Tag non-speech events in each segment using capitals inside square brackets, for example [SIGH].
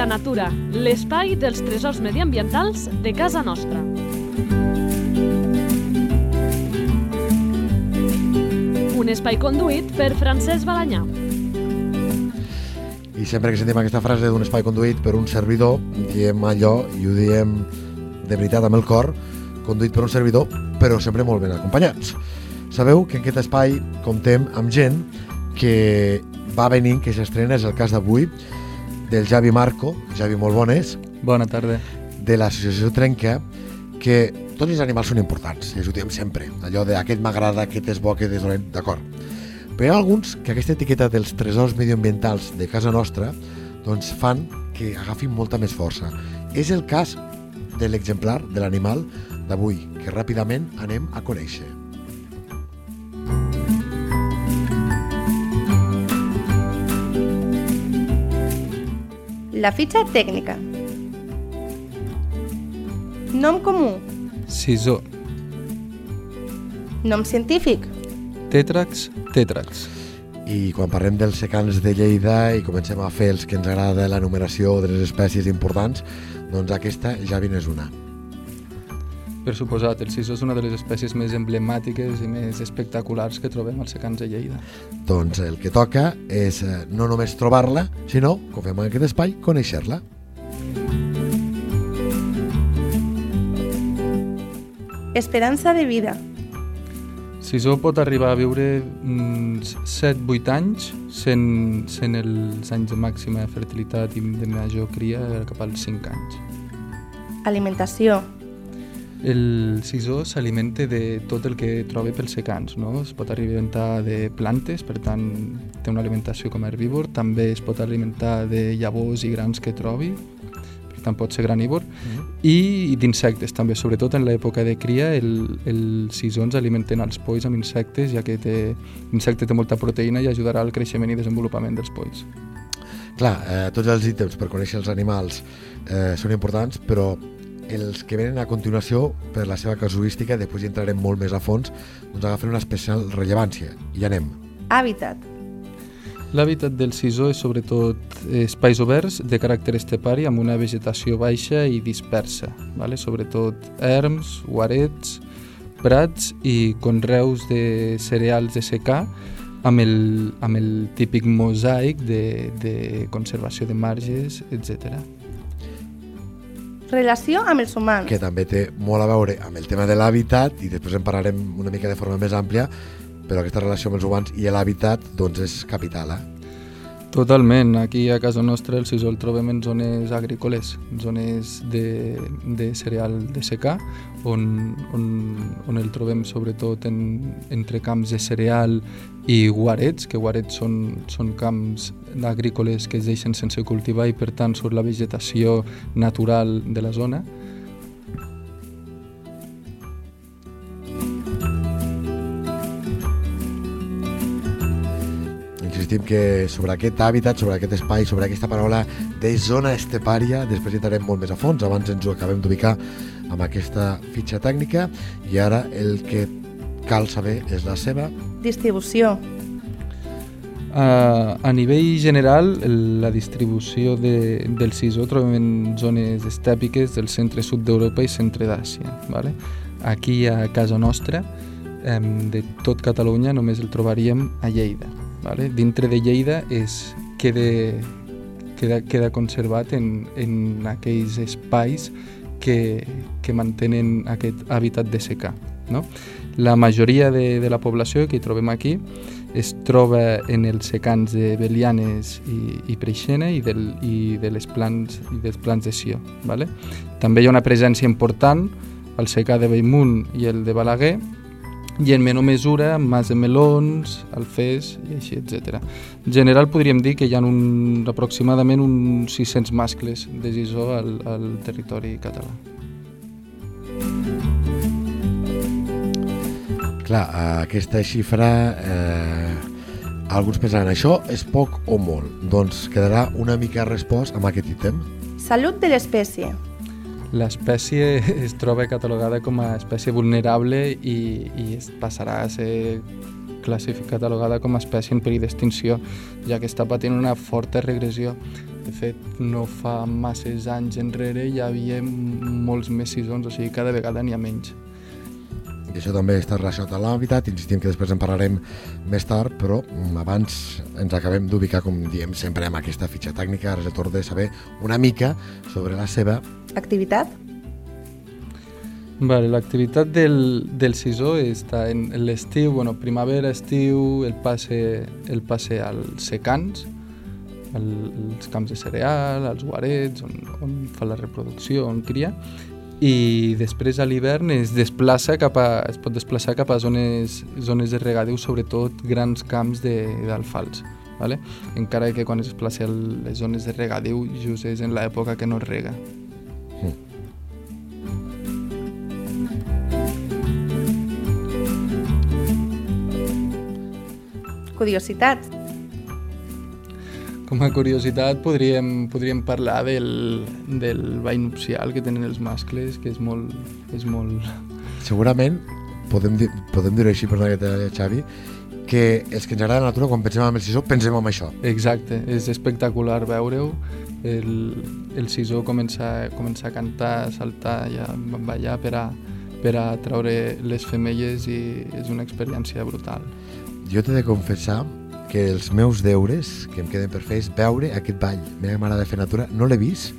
Lleida Natura, l'espai dels tresors mediambientals de casa nostra. Un espai conduït per Francesc Balanyà. I sempre que sentim aquesta frase d'un espai conduït per un servidor, diem allò, i ho diem de veritat amb el cor, conduït per un servidor, però sempre molt ben acompanyats. Sabeu que en aquest espai comptem amb gent que va venint, que s'estrena, és el cas d'avui, del Javi Marco, Javi molt bones, Bona tarda. de l'associació Trenca, que tots els animals són importants, i ho diem sempre, allò de aquest m'agrada, aquest és bo, aquest és dolent, d'acord. Però hi ha alguns que aquesta etiqueta dels tresors medioambientals de casa nostra doncs fan que agafin molta més força. És el cas de l'exemplar de l'animal d'avui, que ràpidament anem a conèixer. La fitxa tècnica. Nom comú. Sisó. Nom científic. Tètrax, tètrax. I quan parlem dels secans de Lleida i comencem a fer els que ens agrada la numeració de les espècies importants, doncs aquesta ja n'és una. Per suposat, el sisó és una de les espècies més emblemàtiques i més espectaculars que trobem als secans de Lleida. Doncs el que toca és eh, no només trobar-la, sinó, com fem en aquest espai, conèixer-la. Esperança de vida. Sisó pot arribar a viure mm, 7-8 anys sent, sent els anys de màxima fertilitat i de major cria cap als 5 anys. Alimentació. El sisó s'alimenta de tot el que troba pels secans, no? Es pot alimentar de plantes, per tant té una alimentació com a herbívor, també es pot alimentar de llavors i grans que trobi, per tant pot ser granívor, i d'insectes també, sobretot en l'època de cria el, el sisó ens alimenten els polls amb insectes, ja que té, l'insecte té molta proteïna i ajudarà al creixement i desenvolupament dels polls. Clar, eh, tots els ítems per conèixer els animals eh, són importants, però els que venen a continuació, per la seva casuística, després hi entrarem molt més a fons, doncs agafen una especial rellevància. I anem. Hàbitat. L'hàbitat del sisó és sobretot espais oberts de caràcter estepari amb una vegetació baixa i dispersa, vale? sobretot erms, guarets, prats i conreus de cereals de secà amb el, amb el típic mosaic de, de conservació de marges, etc. Relació amb els humans. que també té molt a veure amb el tema de l'hàbitat i després en parlarem una mica de forma més àmplia, però aquesta relació amb els humans i l'hàbitat doncs és capital. Eh? Totalment, aquí a casa nostra el sisó el trobem en zones agrícoles, en zones de, de cereal de secà, on, on, on el trobem sobretot en, entre camps de cereal i guarets, que guarets són, són camps agrícoles que es deixen sense cultivar i per tant surt la vegetació natural de la zona. Insistim que sobre aquest hàbitat, sobre aquest espai, sobre aquesta paraula de zona estepària, després hi entrarem molt més a fons, abans ens ho acabem d'ubicar amb aquesta fitxa tècnica i ara el que cal saber és la seva Distribució. Uh, a nivell general, la distribució de, del sisó trobem en zones estèpiques del centre-sud d'Europa i centre d'Àsia. Vale? Aquí a casa nostra, de tot Catalunya, només el trobaríem a Lleida. Vale? Dintre de Lleida és, queda, queda, queda conservat en, en aquells espais que, que mantenen aquest hàbitat de secà. No? La majoria de, de la població que hi trobem aquí es troba en els secans de Belianes i, i Preixena i, del, i, de les plans, i dels plans de Sió. Vale? També hi ha una presència important al secà de Bellmunt i el de Balaguer i en menor mesura Mas de Melons, Alfés i així, etc. En general podríem dir que hi ha un, aproximadament uns 600 mascles de sisó al, al territori català. Clar, aquesta xifra, eh, alguns pensaran, això és poc o molt? Doncs quedarà una mica respost amb aquest ítem. Salut de l'espècie. L'espècie [LAUGHS] es troba catalogada com a espècie vulnerable i, i es passarà a ser classificada catalogada com a espècie en perill d'extinció, ja que està patint una forta regressió. De fet, no fa masses anys enrere hi havia molts més sisons, o sigui, cada vegada n'hi ha menys. I això també està relacionat amb l'hàbitat, insistim que després en parlarem més tard, però mm, abans ens acabem d'ubicar, com diem sempre, amb aquesta fitxa tècnica, ara és el torn de saber una mica sobre la seva Activitat? Vale, L'activitat del, del sisó està en l'estiu, bueno, primavera, estiu, el passe, el passe als secans, al, als camps de cereal, als guarets, on, on fa la reproducció, on cria, i després a l'hivern es desplaça cap a, es pot desplaçar cap a zones, zones de regadiu, sobretot grans camps d'alfals. Vale? Encara que quan es desplaça les zones de regadiu just és en l'època que no es rega. Curiositats? Com a curiositat podríem, podríem parlar del, del ball nupcial que tenen els mascles, que és molt... És molt... segurament podem, dir, podem dir-ho així, perdona que t'he Xavi, que els que ens agrada la natura, quan pensem en el sisó, pensem en això. Exacte, és espectacular veure-ho. El, el sisó comença, comença a cantar, a saltar i a ballar per a, per a treure les femelles i és una experiència brutal. Jo t'he de confessar que els meus deures que em queden per fer és veure aquest ball. M'agrada fer natura, no l'he vist,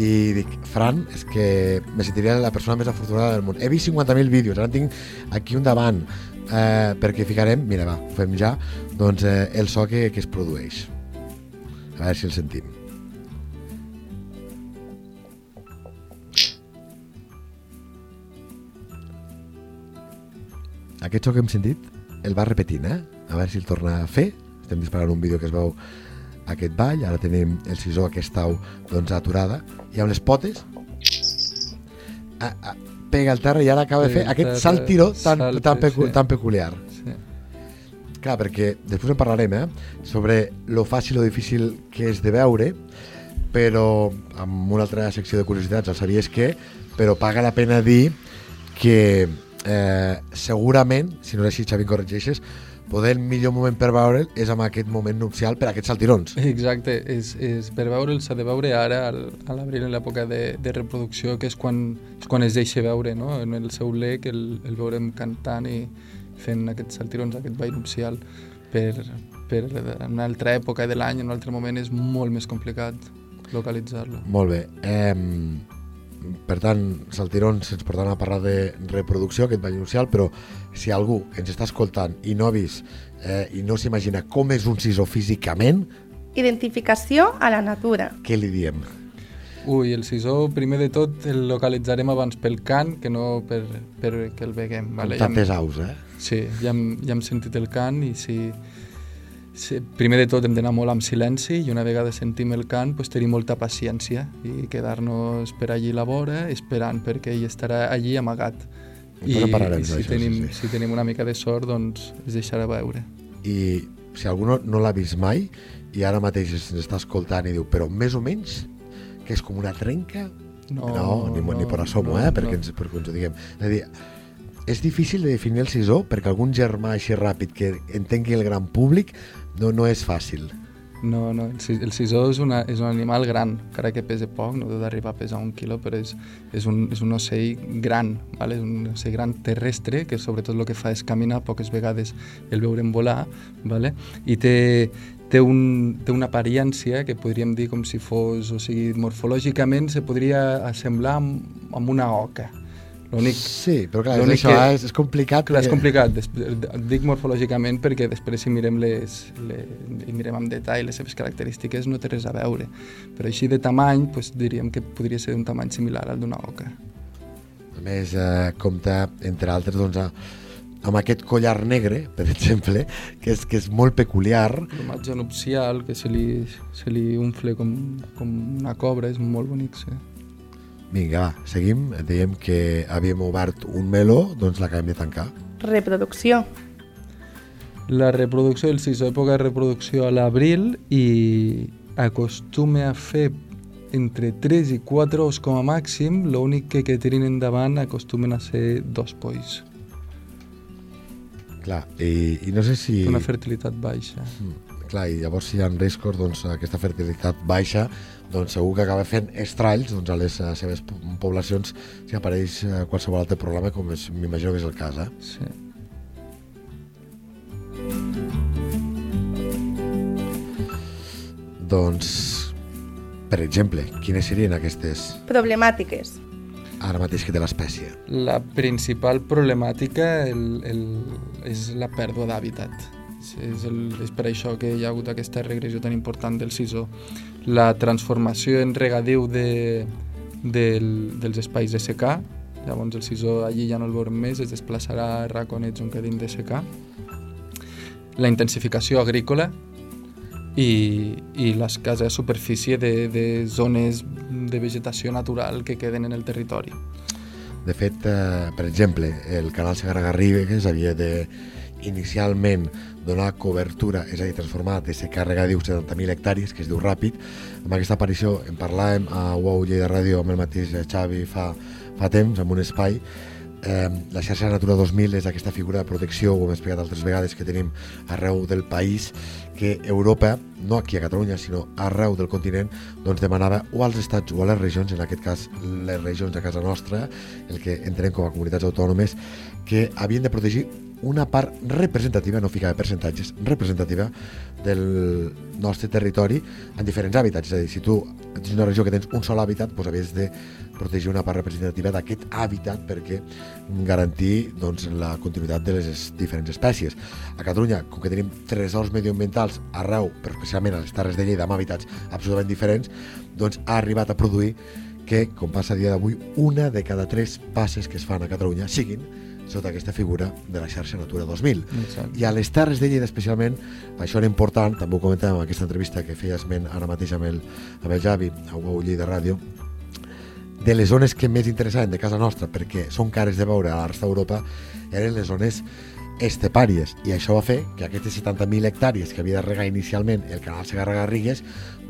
i dic, Fran, és que me sentiria la persona més afortunada del món. He vist 50.000 vídeos, ara tinc aquí un davant, eh, perquè ficarem, mira va, ho fem ja, doncs eh, el so que, que es produeix. A veure si el sentim. Aquest so que hem sentit el va repetint, eh? A veure si el torna a fer. Estem disparant un vídeo que es veu aquest ball, ara tenim el sisó, aquesta au doncs, aturada, i amb les potes a, a, pega al terra i ara acaba de fer aquest terra, saltiró tan, salta, tan, pecu sí. tan peculiar. Sí. Clar, perquè després en parlarem, eh? Sobre lo fàcil o difícil que és de veure, però amb una altra secció de curiositats, el sabies que, però paga la pena dir que eh, segurament, si no és així, Xavi, corregeixes, poder el millor moment per veure'l és amb aquest moment nupcial per a aquests saltirons. Exacte, és, és per veure'l s'ha de veure ara al, a l'abril en l'època de, de reproducció que és quan, és quan es deixa veure no? en el seu lec el, el veurem cantant i fent aquests saltirons, aquest ball nupcial per, per una altra època de l'any, en un altre moment és molt més complicat localitzar-lo. Molt bé. Eh, per tant, saltirons ens portaran a parlar de reproducció, aquest ball nupcial, però si algú ens està escoltant i no ha vist eh, i no s'imagina com és un sisó físicament, Identificació a la natura. què li diem? Ui, el sisó, primer de tot, el localitzarem abans pel cant que no per, per que el veguem. Vale, amb tantes aus, eh? Sí, ja hem, ja hem sentit el cant i si, si primer de tot hem d'anar molt amb silenci i una vegada sentim el cant pues, tenir molta paciència i quedar-nos per allí a la vora esperant perquè ell estarà allí amagat. En parlarem i si, d'això, tenim, sí, sí. si tenim una mica de sort doncs es deixarà veure. I si algú no, no l'ha vist mai i ara mateix ens està escoltant i diu però més o menys que és com una trenca No, no, ni, ni per assomo, no, eh, perquè, no. ens, perquè ens ho diguem. És a dir, és difícil de definir el sisó perquè algun germà així ràpid que entengui el gran públic no, no és fàcil. No, no, el, si- el sisó és, una, és un animal gran, encara que pese poc, no deu d'arribar a pesar un quilo, però és, és, un, és un ocell gran, vale? és un ocell gran terrestre, que sobretot el que fa és caminar, poques vegades el veurem volar, vale? i té, té, un, té una apariència que podríem dir com si fos, o sigui, morfològicament se podria assemblar amb, amb una oca. L'únic Sí, però clar, és, això, que- eh, és, és complicat. Clar, és perquè- complicat, des- dic morfològicament perquè després si mirem les, les, i mirem amb detall les seves característiques no té res a veure, però així de tamany pues, diríem que podria ser d'un tamany similar al d'una oca. A més, eh, compta, entre altres, doncs, a, amb aquest collar negre, per exemple, que és, que és molt peculiar. Plomatge nupcial que se li, se li unfle com, com una cobra, és molt bonic, sí. Vinga, va, seguim. Dèiem que havíem obert un meló, doncs l'acabem de tancar. Reproducció. La reproducció, el sisó època de reproducció a l'abril i acostuma a fer entre 3 i 4 ous com a màxim, l'únic que que tirin endavant acostumen a ser dos polls. Clar, i, i no sé si... Una fertilitat baixa. Mm, clar, i llavors si hi ha riscos, doncs aquesta fertilitat baixa, doncs segur que acaba fent estralls doncs, a les uh, seves po- poblacions si apareix uh, qualsevol altre problema, com és- m'imagino que és el cas. Eh? Sí. Doncs, per exemple, quines serien aquestes Problemàtiques. ara mateix que té l'espècie? La principal problemàtica el, el, és la pèrdua d'hàbitat. És, el, és per això que hi ha hagut aquesta regressió tan important del sisó. La transformació en regadiu de, del, dels espais de secà, llavors el sisó allí ja no el veurem més, es desplaçarà a raconets on quedin de secà. La intensificació agrícola i, i l'escassa superfície de, de zones de vegetació natural que queden en el territori. De fet, eh, per exemple, el canal Segarra-Garrigues havia de inicialment donar cobertura, és a dir, transformar de secar regadiu 70.000 hectàrees, que es diu ràpid. Amb aquesta aparició en parlàvem a UAU Lleida Ràdio amb el mateix Xavi fa, fa temps, en un espai. Eh, la xarxa Natura 2000 és aquesta figura de protecció, ho hem explicat altres vegades, que tenim arreu del país, que Europa, no aquí a Catalunya, sinó arreu del continent, doncs demanava o als estats o a les regions, en aquest cas les regions a casa nostra, el que entenem com a comunitats autònomes, que havien de protegir una part representativa, no ficava percentatges, representativa del nostre territori en diferents hàbitats. És a dir, si tu ets una regió que tens un sol hàbitat, doncs havies de protegir una part representativa d'aquest hàbitat perquè garantir doncs, la continuïtat de les es- diferents espècies. A Catalunya, com que tenim tresors medioambientals arreu, però especialment a les Terres de Lleida, amb hàbitats absolutament diferents, doncs ha arribat a produir que, com passa a dia d'avui, una de cada tres passes que es fan a Catalunya siguin sota aquesta figura de la xarxa Natura 2000. Exacte. I a les Terres de Lleida especialment, això era important, també ho comentàvem en aquesta entrevista que feia esment ara mateix amb el, amb el Javi, a UAU Lleida Ràdio, de les zones que més interessaven de casa nostra, perquè són cares de veure a la resta d'Europa, eren les zones estepàries, i això va fer que aquestes 70.000 hectàrees que havia de regar inicialment el canal Segarra-Garrigues,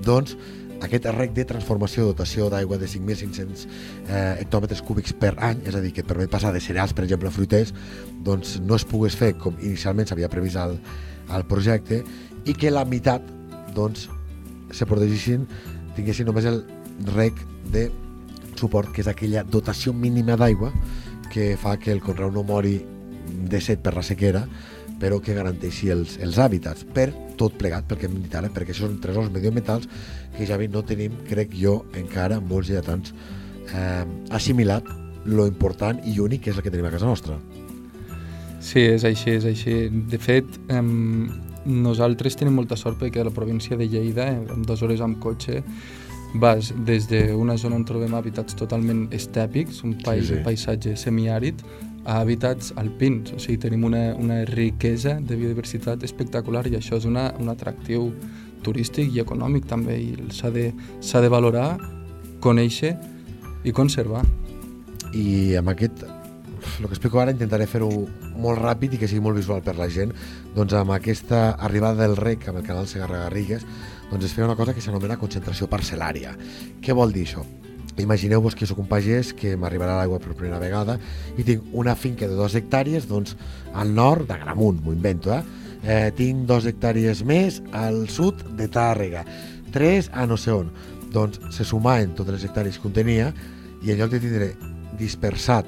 doncs aquest rec de transformació dotació d'aigua de 5.500 eh, hectòmetres cúbics per any, és a dir, que et permet passar de cereals, per exemple, a fruiters, doncs no es pogués fer com inicialment s'havia previst al, al projecte i que la meitat doncs, se protegissin, tinguessin només el rec de suport, que és aquella dotació mínima d'aigua que fa que el conreu no mori de set per la sequera, però que garanteixi els, els hàbitats per tot plegat, perquè hem dit ara, perquè això són tresors medioambientals que ja no tenim, crec jo, encara molts lleidatans eh, assimilat lo important i únic que és el que tenim a casa nostra. Sí, és així, és així. De fet, eh, nosaltres tenim molta sort perquè a la província de Lleida, en dues hores amb cotxe, vas des d'una zona on trobem hàbitats totalment estèpics, un país, Sí, sí. paisatge semiàrid, a hàbitats alpins. O sigui, tenim una, una riquesa de biodiversitat espectacular i això és una, un atractiu turístic i econòmic també i s'ha de, de valorar, conèixer i conservar. i amb aquest el que explico ara intentaré fer-ho molt ràpid i que sigui molt visual per la gent doncs amb aquesta arribada del rec amb el canal Segarra-Garrigues doncs es feia una cosa que s'anomena concentració parcel·lària què vol dir això? Imagineu-vos que sóc un pagès que m'arribarà l'aigua per primera vegada i tinc una finca de dos hectàrees doncs, al nord de Gramunt, m'ho invento, eh? eh? Tinc dos hectàrees més al sud de Tàrrega, tres a no sé on. Doncs se sumaven totes les hectàrees que contenia i en lloc de tindre dispersat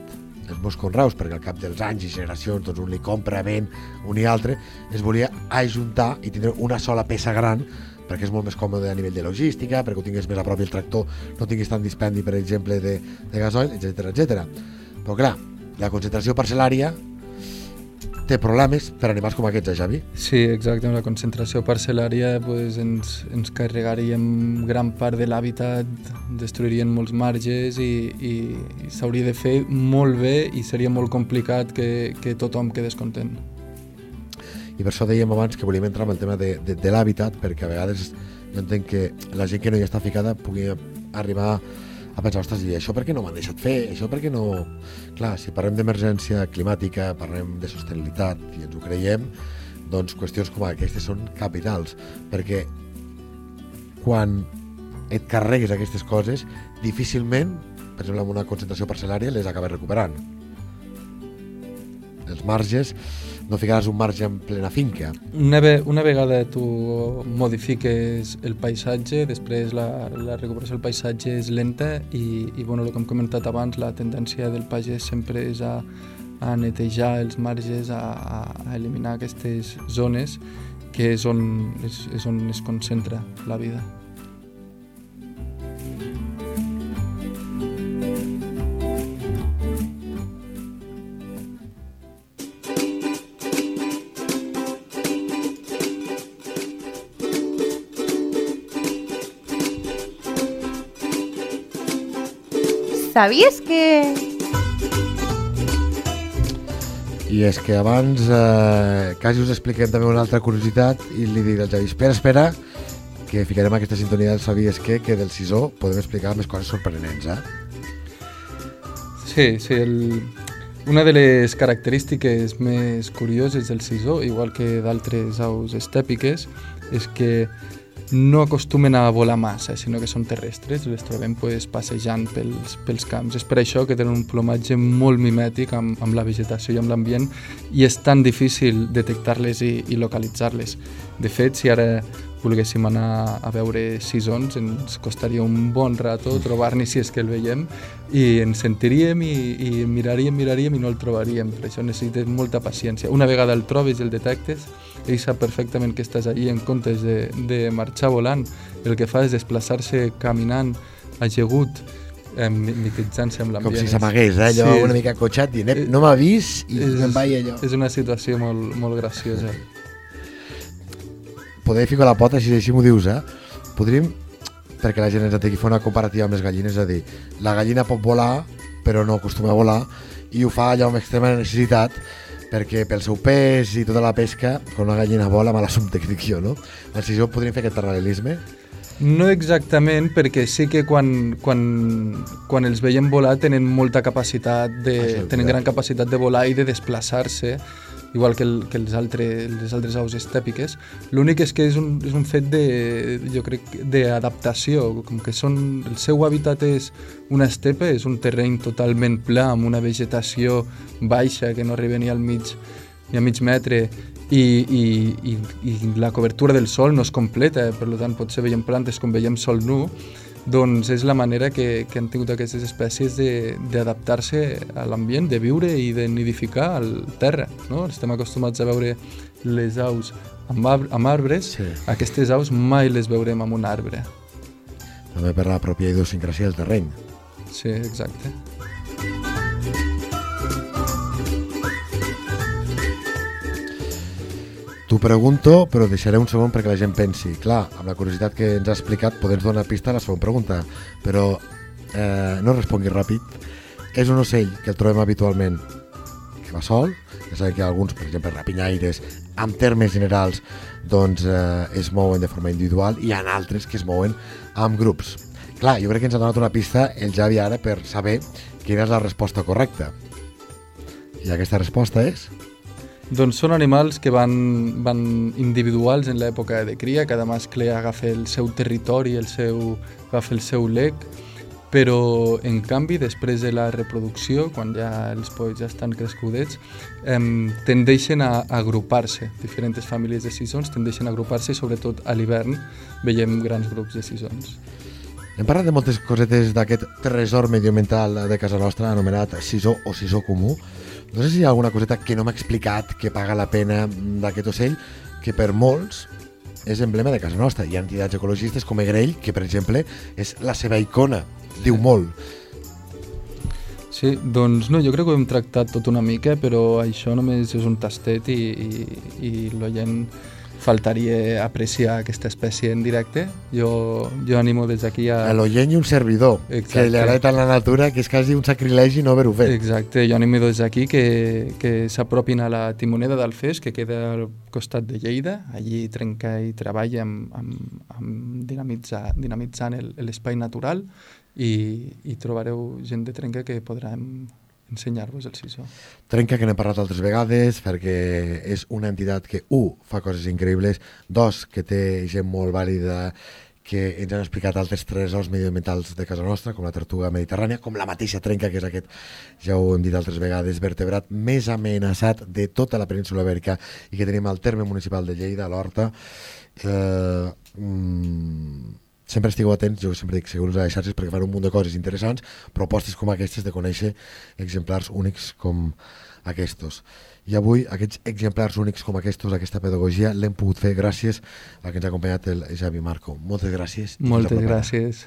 els meus conreus, perquè al cap dels anys i generacions doncs un li compra, ven, un i altre, es volia ajuntar i tindre una sola peça gran perquè és molt més còmode a nivell de logística, perquè ho tingués més a prop el tractor no tinguis tant dispendi, per exemple, de, de gasoil, etc etc. Però clar, la concentració parcel·lària té problemes per animals com aquests, eh, Xavi? Sí, exacte, la concentració parcel·lària pues, ens, ens carregaríem gran part de l'hàbitat, destruirien molts marges i, i, i s'hauria de fer molt bé i seria molt complicat que, que tothom quedés content. I per això dèiem abans que volíem entrar en el tema de, de, de l'hàbitat perquè a vegades jo entenc que la gent que no hi està ficada pugui arribar a pensar, ostres, i això per què no m'han deixat fer? Això per què no... Clar, si parlem d'emergència climàtica, parlem de sostenibilitat i ens ho creiem, doncs qüestions com aquestes són capitals, perquè quan et carregues aquestes coses, difícilment, per exemple, amb una concentració parcel·lària, les acabes recuperant. els marges, no ficaràs un marge en plena finca. Una, ve, una vegada tu modifiques el paisatge, després la, la recuperació del paisatge és lenta i, i bueno, el que hem comentat abans, la tendència del pagès sempre és a, a netejar els marges, a, a eliminar aquestes zones que és on, és, és on es concentra la vida. Sabies que... I és que abans eh, quasi us expliquem també una altra curiositat i li dic al Javi, espera, espera, que ficarem aquesta sintonia del Sabies que, que del Sisó podem explicar més coses sorprenents, eh? Sí, sí, el... una de les característiques més curioses del sisó, igual que d'altres aus estèpiques, és que no acostumen a volar massa, sinó que són terrestres, les trobem pues, passejant pels, pels camps. És per això que tenen un plomatge molt mimètic amb, amb la vegetació i amb l'ambient i és tan difícil detectar-les i, i localitzar-les. De fet, si ara volguéssim anar a veure sisons, ens costaria un bon rato trobar-ne si és que el veiem i ens sentiríem i, i miraríem, miraríem i no el trobaríem. Per això necessites molta paciència. Una vegada el trobes i el detectes, ell sap perfectament que estàs allí en comptes de, de marxar volant. El que fa és desplaçar-se caminant, ajegut, eh, mititzant-se amb l'ambient. Com si s'amagués, eh? allò sí, una mica cotxat, dient, eh, no m'ha vist i és, me'n vaig allò. És una situació molt, molt graciosa. Poder ficar la pota, si així m'ho dius, eh? Podríem, perquè la gent ens entengui, fer una comparativa amb les gallines, és a dir, la gallina pot volar, però no acostuma a volar, i ho fa allò amb extrema necessitat, perquè pel seu pes i tota la pesca, quan una gallina vola, assumpte que dic jo, no? En si jo podríem fer aquest paral·lelisme? No exactament, perquè sí que quan, quan, quan els veiem volar tenen molta capacitat de, tenen gran capacitat de volar i de desplaçar-se igual que, el, que els altres, les altres aus estèpiques. L'únic és que és un, és un fet de, jo crec, d'adaptació, com que són, el seu hàbitat és una estepa, és un terreny totalment pla, amb una vegetació baixa que no arriba ni al mig, ni a mig metre, i, i, i, i la cobertura del sol no és completa, per tant potser veiem plantes com veiem sol nu, doncs és la manera que, que han tingut aquestes espècies de- d'adaptar-se a l'ambient, de viure i de nidificar al terra. No? Estem acostumats a veure les aus amb, ar amb arbres, Sí. aquestes aus mai les veurem amb un arbre. També per la pròpia idiosincrasia del terreny. Sí, exacte. T'ho pregunto, però deixaré un segon perquè la gent pensi. Clar, amb la curiositat que ens ha explicat, podem donar pista a la segona pregunta, però eh, no respongui ràpid. És un ocell que el trobem habitualment que va sol, ja sabem que alguns, per exemple, rapinyaires, en termes generals, doncs eh, es mouen de forma individual i hi ha altres que es mouen amb grups. Clar, jo crec que ens ha donat una pista el Javi ara per saber quina és la resposta correcta. I aquesta resposta és... Doncs són animals que van, van individuals en l'època de cria, cada mascle agafa el seu territori, el seu, agafa el seu lec, però en canvi després de la reproducció, quan ja els polls ja estan crescudets, em, tendeixen a agrupar-se. Diferents famílies de sisons tendeixen a agrupar-se sobretot a l'hivern veiem grans grups de sisons. Hem parlat de moltes cosetes d'aquest tresor medioambiental de casa nostra anomenat sisó o sisó comú. No sé si hi ha alguna coseta que no m'ha explicat que paga la pena d'aquest ocell, que per molts és emblema de casa nostra. Hi ha entitats ecologistes com Egrell, que per exemple és la seva icona, diu molt. Sí, doncs no, jo crec que ho hem tractat tot una mica, però això només és un tastet i, i, i l'oient faltaria apreciar aquesta espècie en directe. Jo, jo animo des d'aquí a... A l'oient i un servidor, Exacte. que li agrada tant la natura que és quasi un sacrilegi no haver-ho fet. Exacte, jo animo des d'aquí que, que s'apropin a la timoneda d'Alfés, que queda al costat de Lleida. Allí trenca i treballa amb, amb, amb dinamitzar, dinamitzant el- l'espai natural i, i trobareu gent de Trenca que podran ensenyar-vos el sisó. Trenca, que n'hem parlat altres vegades, perquè és una entitat que, un, fa coses increïbles, dos, que té gent molt vàlida que ens han explicat altres tresors mediambientals de casa nostra, com la tortuga mediterrània, com la mateixa trenca, que és aquest, ja ho hem dit altres vegades, vertebrat més amenaçat de tota la península ibèrica i que tenim al terme municipal de Lleida, l'Horta. Eh, mm, sempre estigueu atents, jo sempre dic, seguir a les xarxes perquè fan un munt de coses interessants, propostes com aquestes de conèixer exemplars únics com aquests. I avui aquests exemplars únics com aquests, aquesta pedagogia, l'hem pogut fer gràcies a que ens ha acompanyat el Javi Marco. Moltes gràcies. Moltes gràcies.